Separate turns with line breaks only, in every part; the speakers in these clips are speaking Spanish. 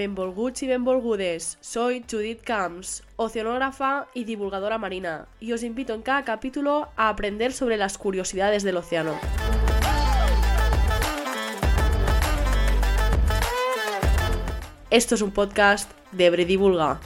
Benvolguts y benvolgudes, soy Judith Camps, oceanógrafa y divulgadora marina, y os invito en cada capítulo a aprender sobre las curiosidades del océano. Esto es un podcast de Bredivulga.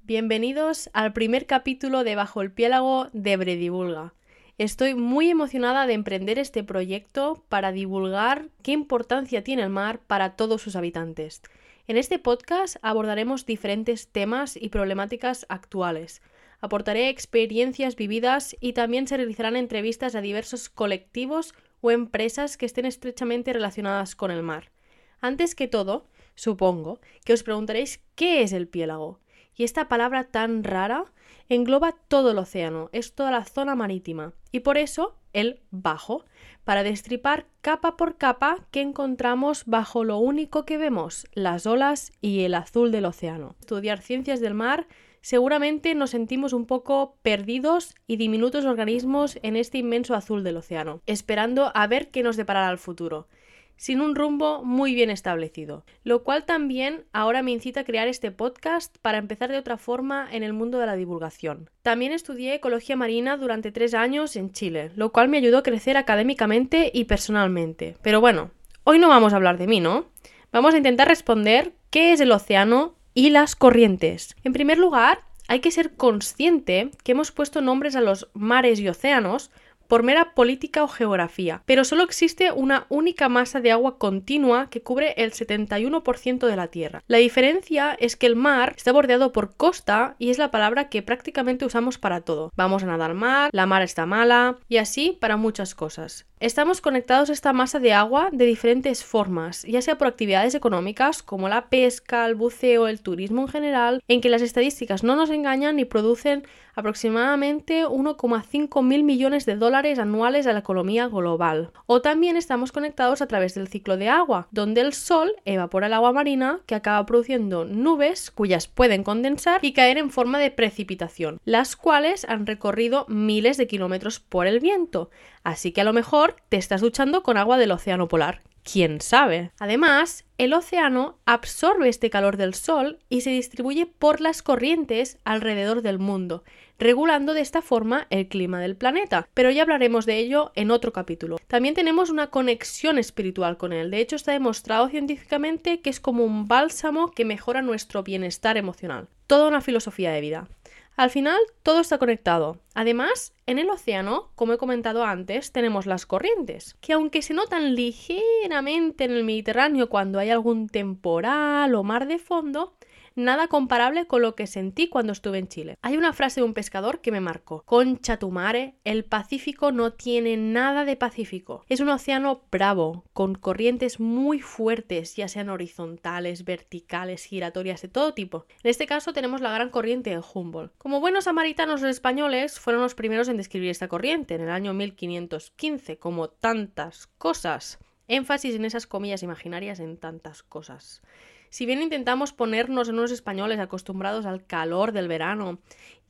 Bienvenidos al primer capítulo de Bajo el Piélago de Bredivulga. Estoy muy emocionada de emprender este proyecto para divulgar qué importancia tiene el mar para todos sus habitantes. En este podcast abordaremos diferentes temas y problemáticas actuales. Aportaré experiencias vividas y también se realizarán entrevistas a diversos colectivos o empresas que estén estrechamente relacionadas con el mar. Antes que todo, supongo que os preguntaréis qué es el piélago. Y esta palabra tan rara engloba todo el océano, es toda la zona marítima, y por eso el bajo, para destripar capa por capa que encontramos bajo lo único que vemos, las olas y el azul del océano. Estudiar ciencias del mar seguramente nos sentimos un poco perdidos y diminutos organismos en este inmenso azul del océano, esperando a ver qué nos deparará el futuro sin un rumbo muy bien establecido, lo cual también ahora me incita a crear este podcast para empezar de otra forma en el mundo de la divulgación. También estudié ecología marina durante tres años en Chile, lo cual me ayudó a crecer académicamente y personalmente. Pero bueno, hoy no vamos a hablar de mí, ¿no? Vamos a intentar responder qué es el océano y las corrientes. En primer lugar, hay que ser consciente que hemos puesto nombres a los mares y océanos por mera política o geografía, pero solo existe una única masa de agua continua que cubre el 71% de la Tierra. La diferencia es que el mar está bordeado por costa y es la palabra que prácticamente usamos para todo. Vamos a nadar al mar, la mar está mala y así para muchas cosas. Estamos conectados a esta masa de agua de diferentes formas, ya sea por actividades económicas como la pesca, el buceo, el turismo en general, en que las estadísticas no nos engañan y producen aproximadamente 1,5 mil millones de dólares anuales a la economía global. O también estamos conectados a través del ciclo de agua, donde el sol evapora el agua marina que acaba produciendo nubes cuyas pueden condensar y caer en forma de precipitación, las cuales han recorrido miles de kilómetros por el viento. Así que a lo mejor te estás duchando con agua del océano polar, quién sabe. Además, el océano absorbe este calor del Sol y se distribuye por las corrientes alrededor del mundo, regulando de esta forma el clima del planeta. Pero ya hablaremos de ello en otro capítulo. También tenemos una conexión espiritual con él. De hecho, está demostrado científicamente que es como un bálsamo que mejora nuestro bienestar emocional. Toda una filosofía de vida. Al final, todo está conectado. Además, en el océano, como he comentado antes, tenemos las corrientes, que aunque se notan ligeramente en el Mediterráneo cuando hay algún temporal o mar de fondo, nada comparable con lo que sentí cuando estuve en Chile. Hay una frase de un pescador que me marcó. Concha tu mare, el Pacífico no tiene nada de Pacífico. Es un océano bravo, con corrientes muy fuertes, ya sean horizontales, verticales, giratorias, de todo tipo. En este caso tenemos la gran corriente de Humboldt. Como buenos samaritanos españoles fueron los primeros en describir esta corriente en el año 1515, como tantas cosas. Énfasis en esas comillas imaginarias en tantas cosas. Si bien intentamos ponernos en unos españoles acostumbrados al calor del verano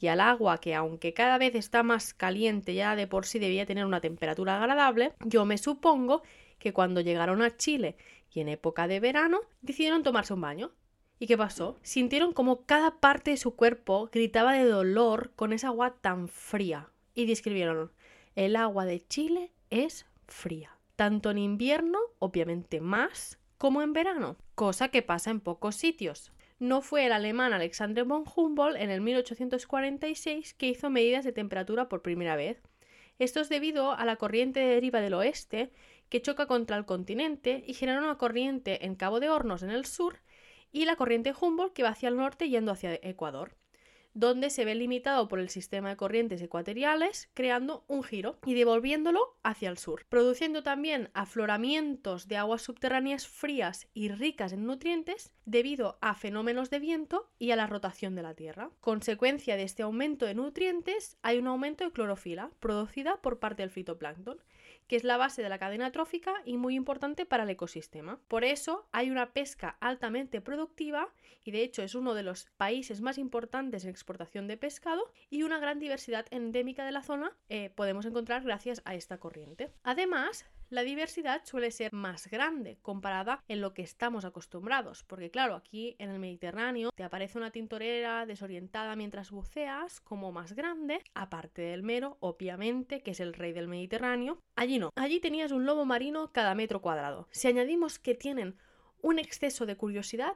y al agua que aunque cada vez está más caliente ya de por sí debía tener una temperatura agradable, yo me supongo que cuando llegaron a Chile y en época de verano decidieron tomarse un baño. ¿Y qué pasó? Sintieron como cada parte de su cuerpo gritaba de dolor con esa agua tan fría y describieron el agua de Chile es fría. Tanto en invierno, obviamente más, como en verano, cosa que pasa en pocos sitios. No fue el alemán Alexander von Humboldt en el 1846 que hizo medidas de temperatura por primera vez. Esto es debido a la corriente de deriva del oeste que choca contra el continente y genera una corriente en Cabo de Hornos en el sur y la corriente Humboldt que va hacia el norte yendo hacia Ecuador donde se ve limitado por el sistema de corrientes ecuatoriales, creando un giro y devolviéndolo hacia el sur, produciendo también afloramientos de aguas subterráneas frías y ricas en nutrientes debido a fenómenos de viento y a la rotación de la Tierra. Consecuencia de este aumento de nutrientes hay un aumento de clorofila producida por parte del fitoplancton que es la base de la cadena trófica y muy importante para el ecosistema. Por eso hay una pesca altamente productiva y de hecho es uno de los países más importantes en exportación de pescado y una gran diversidad endémica de la zona eh, podemos encontrar gracias a esta corriente. Además, la diversidad suele ser más grande comparada en lo que estamos acostumbrados, porque claro, aquí en el Mediterráneo te aparece una tintorera desorientada mientras buceas como más grande, aparte del mero, obviamente, que es el rey del Mediterráneo. Allí no, allí tenías un lobo marino cada metro cuadrado. Si añadimos que tienen un exceso de curiosidad,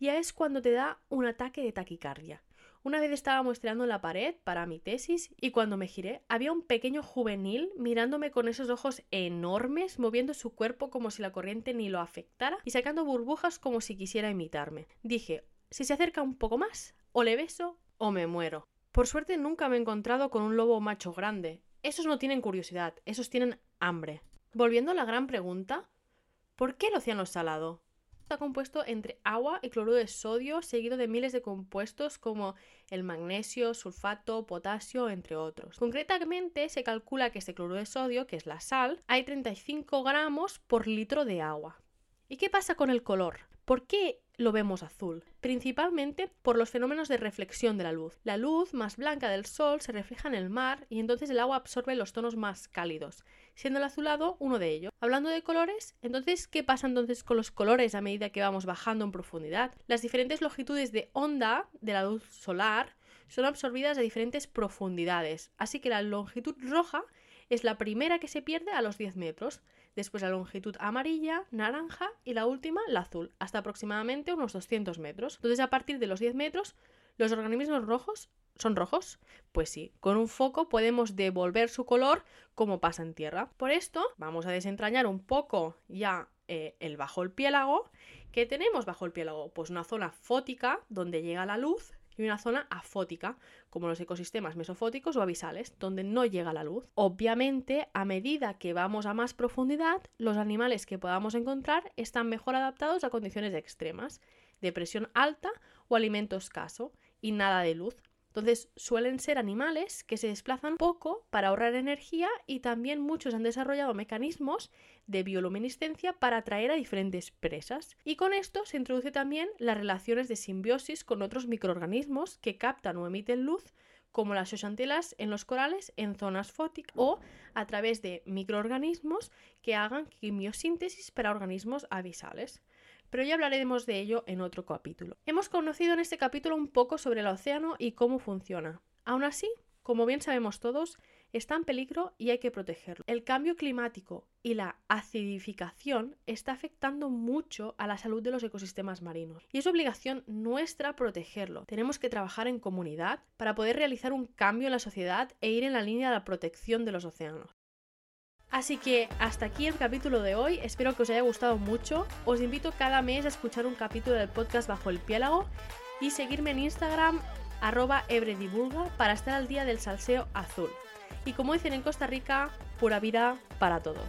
ya es cuando te da un ataque de taquicardia. Una vez estaba muestreando la pared para mi tesis y cuando me giré había un pequeño juvenil mirándome con esos ojos enormes, moviendo su cuerpo como si la corriente ni lo afectara y sacando burbujas como si quisiera imitarme. Dije, si se acerca un poco más, o le beso o me muero. Por suerte nunca me he encontrado con un lobo macho grande. Esos no tienen curiosidad, esos tienen hambre. Volviendo a la gran pregunta, ¿por qué el océano salado? Está compuesto entre agua y cloruro de sodio, seguido de miles de compuestos como el magnesio, sulfato, potasio, entre otros. Concretamente, se calcula que este cloruro de sodio, que es la sal, hay 35 gramos por litro de agua. ¿Y qué pasa con el color? ¿Por qué lo vemos azul, principalmente por los fenómenos de reflexión de la luz. La luz más blanca del sol se refleja en el mar y entonces el agua absorbe los tonos más cálidos, siendo el azulado uno de ellos. Hablando de colores, entonces, ¿qué pasa entonces con los colores a medida que vamos bajando en profundidad? Las diferentes longitudes de onda de la luz solar son absorbidas a diferentes profundidades, así que la longitud roja es la primera que se pierde a los 10 metros, después la longitud amarilla, naranja y la última la azul, hasta aproximadamente unos 200 metros. Entonces a partir de los 10 metros, ¿los organismos rojos son rojos? Pues sí, con un foco podemos devolver su color como pasa en tierra. Por esto vamos a desentrañar un poco ya eh, el bajo el piélago. ¿Qué tenemos bajo el piélago? Pues una zona fótica donde llega la luz y una zona afótica, como los ecosistemas mesofóticos o abisales, donde no llega la luz. Obviamente, a medida que vamos a más profundidad, los animales que podamos encontrar están mejor adaptados a condiciones extremas, de presión alta o alimento escaso y nada de luz. Entonces suelen ser animales que se desplazan poco para ahorrar energía y también muchos han desarrollado mecanismos de bioluminiscencia para atraer a diferentes presas. Y con esto se introduce también las relaciones de simbiosis con otros microorganismos que captan o emiten luz como las oxantelas en los corales en zonas fóticas o a través de microorganismos que hagan quimiosíntesis para organismos abisales pero ya hablaremos de ello en otro capítulo. Hemos conocido en este capítulo un poco sobre el océano y cómo funciona. Aún así, como bien sabemos todos, está en peligro y hay que protegerlo. El cambio climático y la acidificación está afectando mucho a la salud de los ecosistemas marinos y es obligación nuestra protegerlo. Tenemos que trabajar en comunidad para poder realizar un cambio en la sociedad e ir en la línea de la protección de los océanos. Así que hasta aquí el capítulo de hoy, espero que os haya gustado mucho. Os invito cada mes a escuchar un capítulo del podcast Bajo el Piélago y seguirme en Instagram arroba ebredivulga para estar al día del salseo azul. Y como dicen en Costa Rica, pura vida para todos.